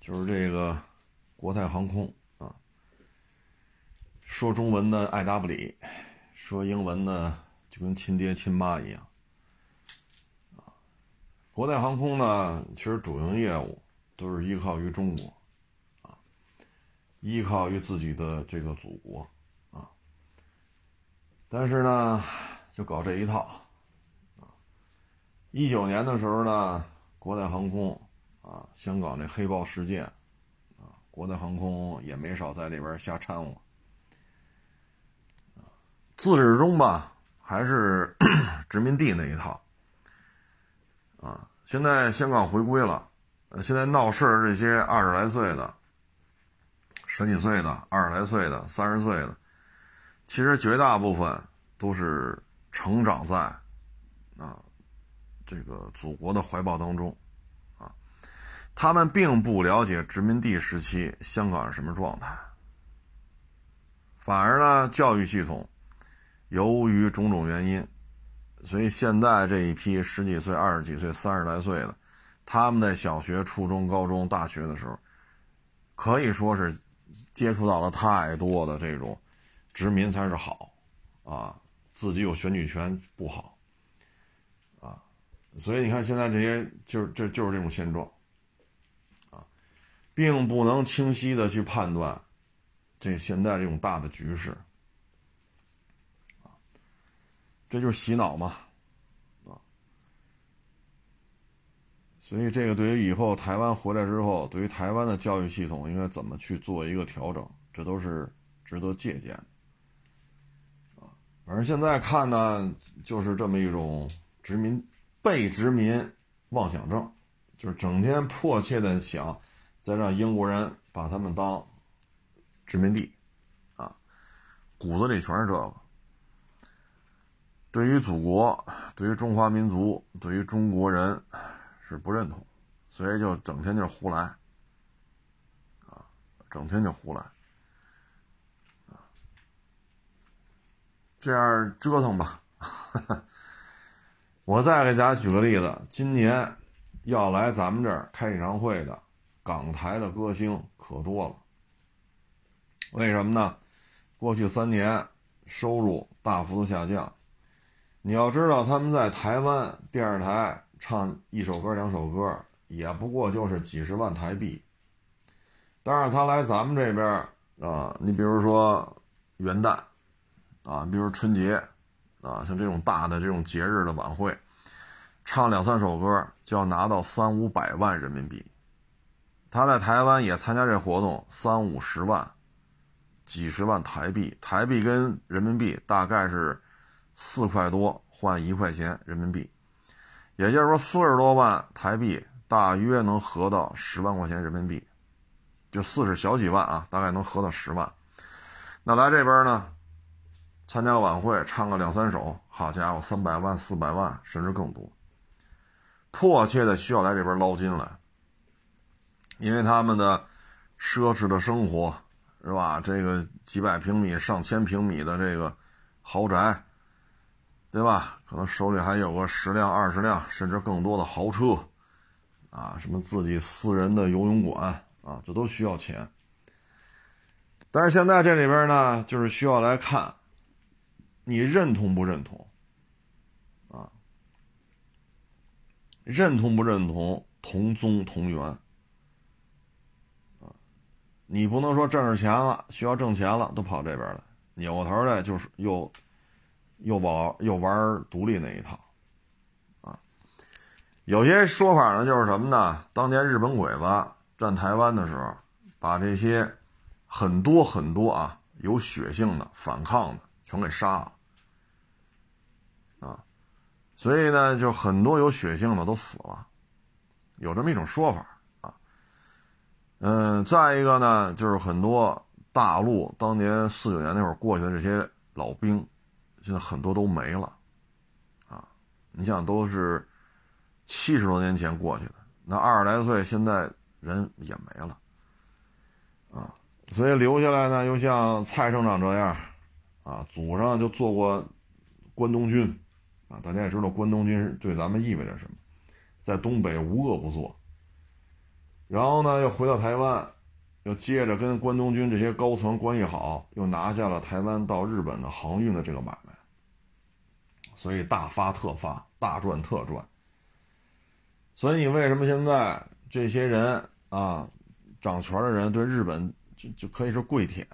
就是这个国泰航空啊，说中文的爱答不理，说英文呢。就跟亲爹亲妈一样，啊，国泰航空呢，其实主营业务都是依靠于中国，啊，依靠于自己的这个祖国，啊，但是呢，就搞这一套，啊，一九年的时候呢，国泰航空啊，香港这黑豹事件，啊，国泰航空也没少在里边瞎掺和，自始至终吧。还是 [coughs] 殖民地那一套啊！现在香港回归了，现在闹事这些二十来岁的、十几岁的、二十来岁的、三十岁的，其实绝大部分都是成长在啊这个祖国的怀抱当中啊，他们并不了解殖民地时期香港是什么状态，反而呢，教育系统。由于种种原因，所以现在这一批十几岁、二十几岁、三十来岁的，他们在小学、初中、高中、大学的时候，可以说是接触到了太多的这种殖民才是好啊，自己有选举权不好啊，所以你看现在这些就是这就是这种现状啊，并不能清晰的去判断这现在这种大的局势。这就是洗脑嘛，啊，所以这个对于以后台湾回来之后，对于台湾的教育系统应该怎么去做一个调整，这都是值得借鉴的，啊，反正现在看呢，就是这么一种殖民被殖民妄想症，就是整天迫切的想再让英国人把他们当殖民地，啊，骨子里全是这个。对于祖国，对于中华民族，对于中国人，是不认同，所以就整天就胡来，啊，整天就胡来，啊，这样折腾吧。[laughs] 我再给大家举个例子，今年要来咱们这儿开演唱会的港台的歌星可多了。为什么呢？过去三年收入大幅度下降。你要知道，他们在台湾电视台唱一首歌、两首歌，也不过就是几十万台币。但是他来咱们这边啊，你比如说元旦啊，比如春节啊，像这种大的这种节日的晚会，唱两三首歌就要拿到三五百万人民币。他在台湾也参加这活动，三五十万，几十万台币，台币跟人民币大概是四块多换一块钱人民币，也就是说四十多万台币大约能合到十万块钱人民币，就四十小几万啊，大概能合到十万。那来这边呢，参加晚会，唱个两三首，好家伙，三百万、四百万甚至更多。迫切的需要来这边捞金来，因为他们的奢侈的生活是吧？这个几百平米、上千平米的这个豪宅，对吧？可能手里还有个十辆、二十辆，甚至更多的豪车，啊，什么自己私人的游泳馆啊，这都需要钱。但是现在这里边呢，就是需要来看你认同不认同。啊认同不认同同宗同源啊？你不能说挣着钱了，需要挣钱了，都跑这边来，扭过头来就是又又玩又玩独立那一套啊。有些说法呢，就是什么呢？当年日本鬼子占台湾的时候，把这些很多很多啊有血性的反抗的全给杀了。啊所以呢，就很多有血性的都死了，有这么一种说法啊。嗯，再一个呢，就是很多大陆当年四九年那会儿过去的这些老兵，现在很多都没了，啊，你想都是七十多年前过去的，那二十来岁现在人也没了，啊，所以留下来呢，又像蔡省长这样，啊，祖上就做过关东军。啊，大家也知道关东军对咱们意味着什么，在东北无恶不作。然后呢，又回到台湾，又接着跟关东军这些高层关系好，又拿下了台湾到日本的航运的这个买卖，所以大发特发，大赚特赚。所以你为什么现在这些人啊，掌权的人对日本就就可以是跪舔？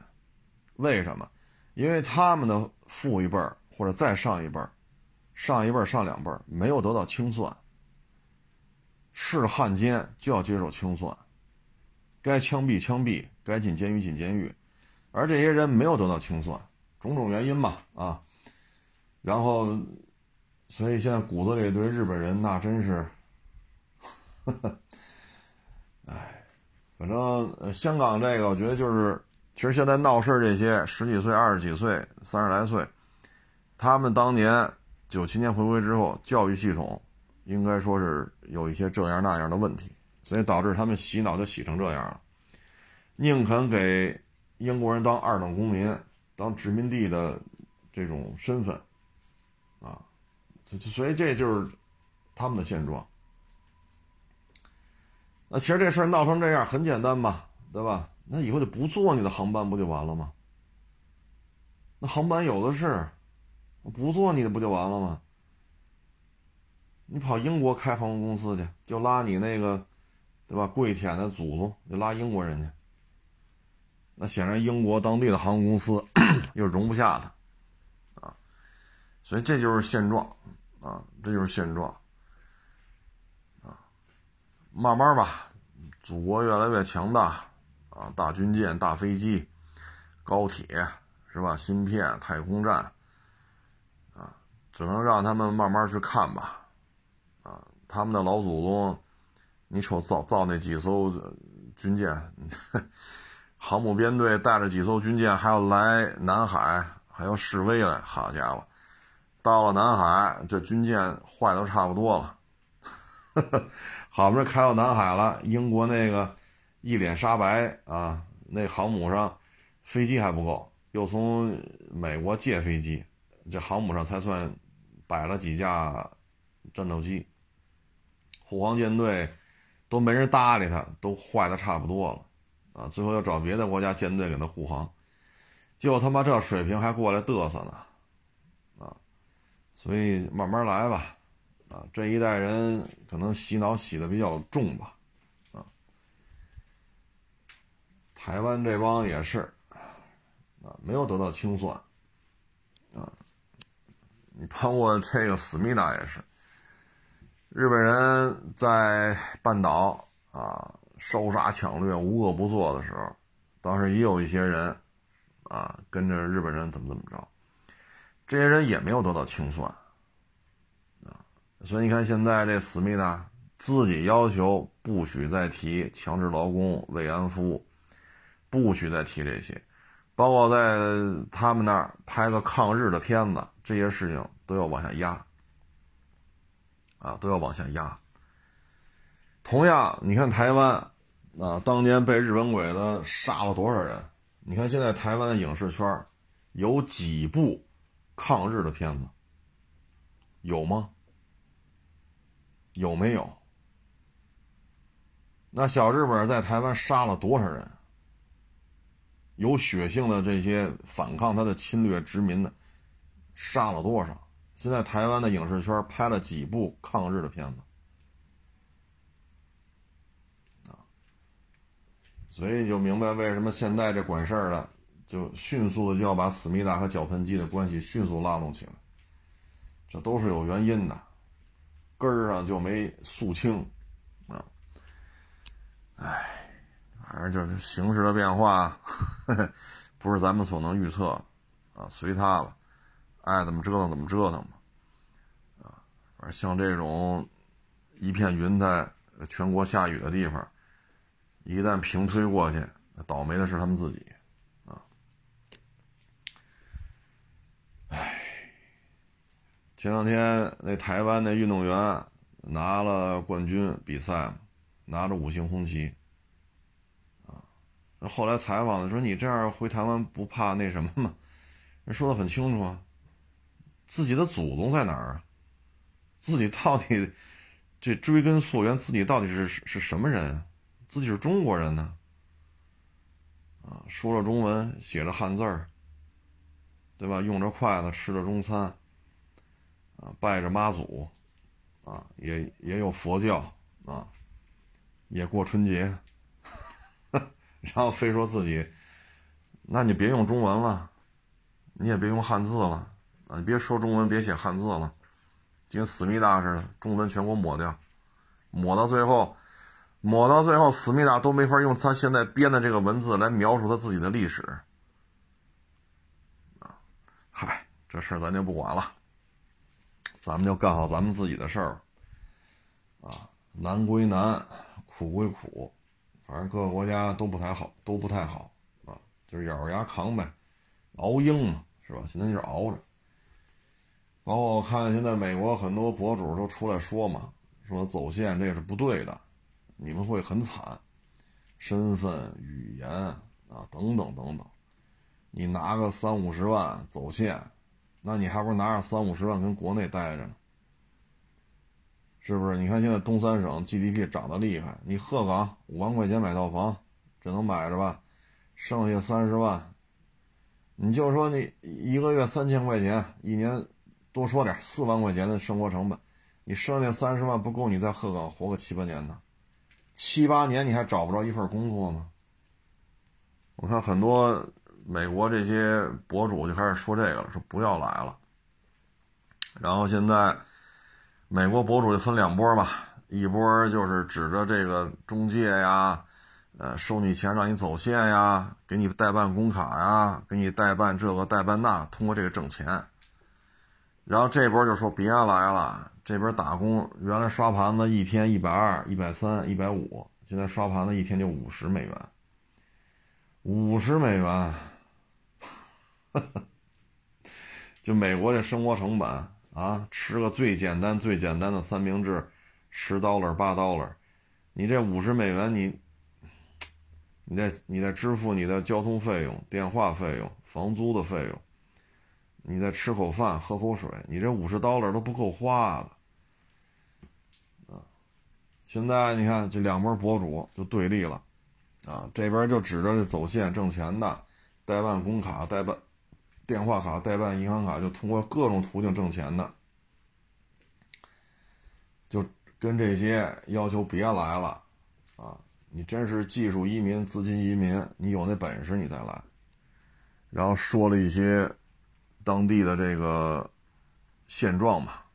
为什么？因为他们的父一辈或者再上一辈。上一辈上两辈没有得到清算，是汉奸就要接受清算，该枪毙枪毙，该进监狱进监狱，而这些人没有得到清算，种种原因嘛啊，然后，所以现在骨子里对日本人那真是，哎，反正香港这个我觉得就是，其实现在闹事这些十几岁、二十几岁、三十来岁，他们当年。九七年回归之后，教育系统应该说是有一些这样那样的问题，所以导致他们洗脑就洗成这样了，宁肯给英国人当二等公民，当殖民地的这种身份，啊，所以这就是他们的现状。那其实这事儿闹成这样很简单嘛，对吧？那以后就不坐你的航班不就完了吗？那航班有的是。不坐你的不就完了吗？你跑英国开航空公司去，就拉你那个，对吧？跪舔的祖宗，就拉英国人去。那显然英国当地的航空公司 [coughs] 又容不下他，所以这就是现状，啊，这就是现状，啊，慢慢吧，祖国越来越强大，啊，大军舰、大飞机、高铁，是吧？芯片、太空站。啊只能让他们慢慢去看吧，啊，他们的老祖宗，你瞅造造那几艘军舰，[laughs] 航母编队带着几艘军舰还要来南海，还要示威来，好家伙，到了南海，这军舰坏都差不多了，[laughs] 好不容易开到南海了，英国那个一脸煞白啊，那航母上飞机还不够，又从美国借飞机。这航母上才算摆了几架战斗机，护航舰队都没人搭理他，都坏的差不多了，啊，最后又找别的国家舰队给他护航，就他妈这水平还过来嘚瑟呢，所以慢慢来吧，啊，这一代人可能洗脑洗的比较重吧，啊，台湾这帮也是，啊，没有得到清算，啊。你包括这个思密达也是，日本人在半岛啊烧杀抢掠、无恶不作的时候，当时也有一些人啊跟着日本人怎么怎么着，这些人也没有得到清算啊。所以你看，现在这思密达自己要求不许再提强制劳工、慰安妇，不许再提这些，包括在他们那儿拍个抗日的片子，这些事情都要往下压啊，都要往下压。同样，你看台湾，啊，当年被日本鬼子杀了多少人？你看现在台湾的影视圈有几部抗日的片子？有吗？有没有？那小日本在台湾杀了多少人？有血性的这些反抗他的侵略殖民的，杀了多少？现在台湾的影视圈拍了几部抗日的片子？所以你就明白为什么现在这管事儿的，就迅速的就要把思密达和脚盆机的关系迅速拉拢起来，这都是有原因的，根儿上就没肃清，啊，哎，反正就是形势的变化，[laughs] 不是咱们所能预测，啊，随他吧，爱怎么折腾怎么折腾吧，啊，反正像这种一片云彩、全国下雨的地方。一旦平推过去，倒霉的是他们自己，哎，前两天那台湾那运动员拿了冠军比赛，拿着五星红旗，啊，那后来采访的说：“你这样回台湾不怕那什么吗？” [laughs] 人说的很清楚啊，自己的祖宗在哪儿啊？自己到底这追根溯源，自己到底是是什么人？自己是中国人呢，啊，说着中文，写着汉字儿，对吧？用着筷子吃着中餐，啊，拜着妈祖，啊，也也有佛教，啊，也过春节，[laughs] 然后非说自己，那你别用中文了，你也别用汉字了，啊，你别说中文，别写汉字了，就跟思密达似的，中文全给我抹掉，抹到最后。抹到最后，思密达都没法用他现在编的这个文字来描述他自己的历史。啊，嗨，这事儿咱就不管了，咱们就干好咱们自己的事儿。啊，难归难，苦归苦，反正各个国家都不太好，都不太好啊，就是咬着牙扛呗，熬鹰嘛，是吧？现在就是熬着。包括我看现在美国很多博主都出来说嘛，说走线这是不对的。你们会很惨，身份、语言啊，等等等等。你拿个三五十万走线，那你还不如拿着三五十万跟国内待着呢？是不是？你看现在东三省 GDP 涨得厉害，你鹤岗五万块钱买套房，只能买着吧？剩下三十万，你就说你一个月三千块钱，一年多说点四万块钱的生活成本，你剩下三十万不够你在鹤岗活个七八年呢？七八年你还找不着一份工作吗？我看很多美国这些博主就开始说这个了，说不要来了。然后现在美国博主就分两波吧，一波就是指着这个中介呀，呃，收你钱让你走线呀，给你代办工卡呀，给你代办这个代办那，通过这个挣钱。然后这波就说别来了。这边打工原来刷盘子一天一百二、一百三、一百五，现在刷盘子一天就五十美元。五十美元，[laughs] 就美国这生活成本啊，吃个最简单、最简单的三明治，十 dollar 八 dollar，你这五十美元，你，你再你再支付你的交通费用、电话费用、房租的费用，你再吃口饭、喝口水，你这五十 dollar 都不够花的。现在你看这两波博主就对立了，啊，这边就指着这走线挣钱的，代办工卡、代办电话卡、代办银行卡，就通过各种途径挣钱的，就跟这些要求别来了，啊，你真是技术移民、资金移民，你有那本事你再来，然后说了一些当地的这个现状吧。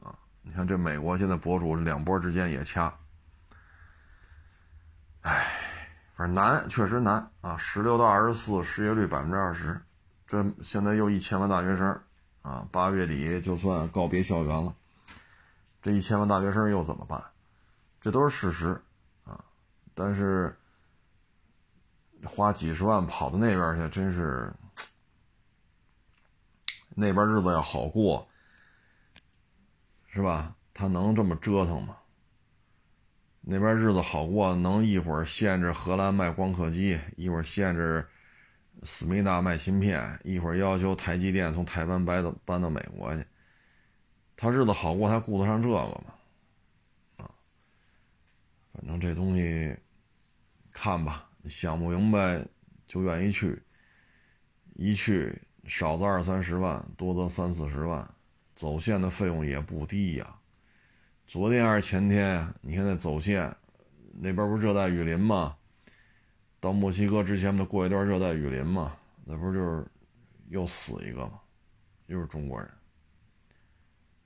啊你看，这美国现在博主两波之间也掐，唉，反正难，确实难啊！十六到二十四，失业率百分之二十，这现在又一千万大学生啊！八月底就算告别校园了，这一千万大学生又怎么办？这都是事实啊！但是花几十万跑到那边去，真是那边日子要好过，是吧？他能这么折腾吗？那边日子好过，能一会儿限制荷兰卖光刻机，一会儿限制思密达卖芯片，一会儿要求台积电从台湾搬到搬到美国去。他日子好过，他顾得上这个吗？啊，反正这东西看吧，想不明白就愿意去，一去少则二三十万，多则三四十万，走线的费用也不低呀。昨天还是前天，你看那走线，那边不是热带雨林吗？到墨西哥之前不过一段热带雨林吗？那不就是又死一个吗？又是中国人，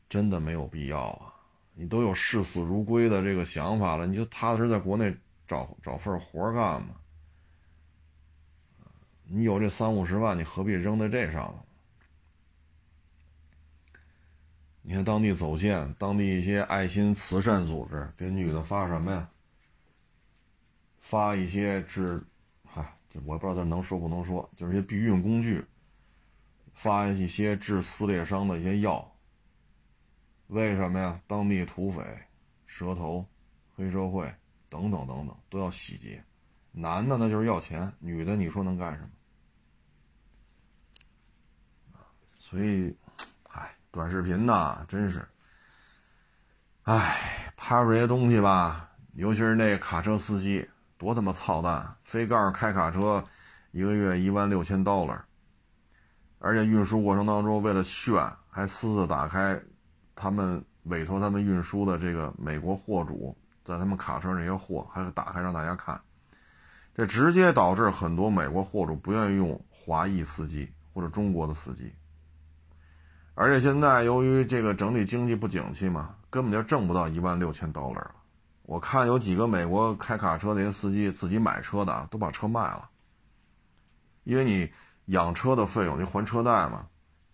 真的没有必要啊！你都有视死如归的这个想法了，你就踏实在国内找找份活干嘛？你有这三五十万，你何必扔在这上呢？你看当地走线，当地一些爱心慈善组织给女的发什么呀？发一些治，嗨，这我不知道这能说不能说，就是一些避孕工具，发一些治撕裂伤的一些药。为什么呀？当地土匪、蛇头、黑社会等等等等都要洗劫。男的那就是要钱，女的你说能干什么？所以。哎短视频呐，真是，哎，拍出这些东西吧，尤其是那卡车司机，多他妈操蛋！非告诉开卡车，一个月一万六千刀了，而且运输过程当中为了炫，还私自打开他们委托他们运输的这个美国货主在他们卡车这些货，还打开让大家看，这直接导致很多美国货主不愿意用华裔司机或者中国的司机。而且现在由于这个整体经济不景气嘛，根本就挣不到一万六千刀了。我看有几个美国开卡车那些司机自己买车的都把车卖了，因为你养车的费用，你还车贷嘛，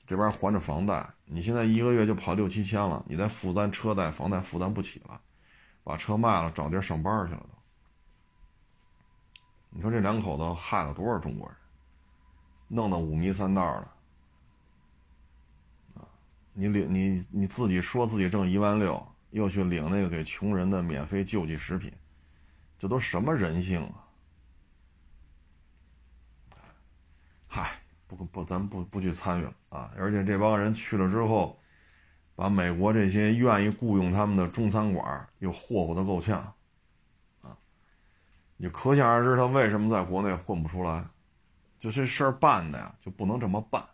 这边还着房贷，你现在一个月就跑六七千了，你再负担车贷、房贷负担不起了，把车卖了找地儿上班去了都。你说这两口子害了多少中国人，弄得五迷三道的。你领你你自己说自己挣一万六，又去领那个给穷人的免费救济食品，这都什么人性啊！嗨，不不，咱不不去参与了啊！而且这帮人去了之后，把美国这些愿意雇佣他们的中餐馆又霍霍的够呛啊！你可想而知他为什么在国内混不出来，就这事儿办的呀，就不能这么办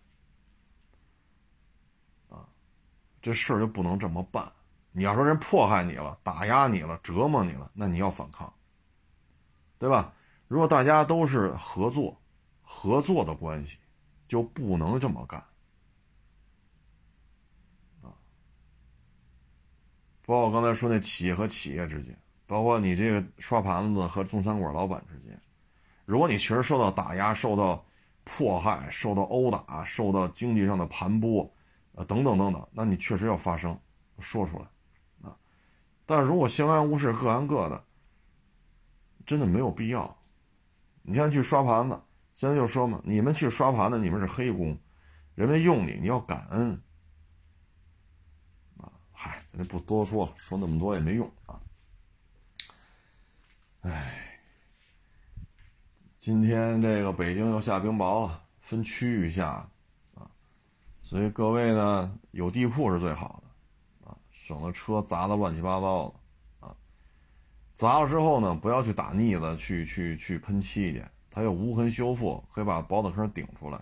啊。这事儿就不能这么办。你要说人迫害你了、打压你了、折磨你了，那你要反抗，对吧？如果大家都是合作、合作的关系，就不能这么干啊。包括我刚才说那企业和企业之间，包括你这个刷盘子和中餐馆老板之间，如果你确实受到打压、受到迫害、受到殴打、受到经济上的盘剥。呃，等等等等，那你确实要发声，说出来，但如果相安无事，各安各的，真的没有必要。你看去刷盘子，现在就说嘛，你们去刷盘子，你们是黑工，人家用你，你要感恩，啊，嗨，咱就不多说了，说那么多也没用啊。哎，今天这个北京又下冰雹了，分区域下啊。所以各位呢，有地库是最好的，省得车砸的乱七八糟的，啊，砸了之后呢，不要去打腻子，去去去喷漆去，它有无痕修复，可以把薄的坑顶出来。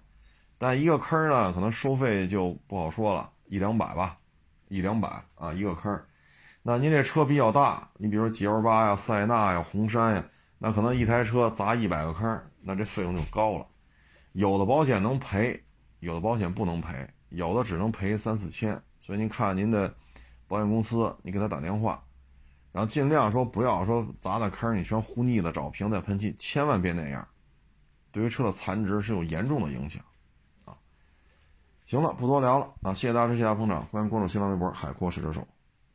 但一个坑呢，可能收费就不好说了，一两百吧，一两百啊一个坑。那您这车比较大，你比如说 G L 八呀、塞纳呀、红杉呀，那可能一台车砸一百个坑，那这费用就高了。有的保险能赔，有的保险不能赔。有的只能赔三四千，所以您看您的保险公司，你给他打电话，然后尽量说不要说砸的坑你全糊腻的找瓶再喷漆，千万别那样，对于车的残值是有严重的影响啊。行了，不多聊了啊，谢谢大家，谢谢大家捧场，欢迎关注新浪微博海阔试车手。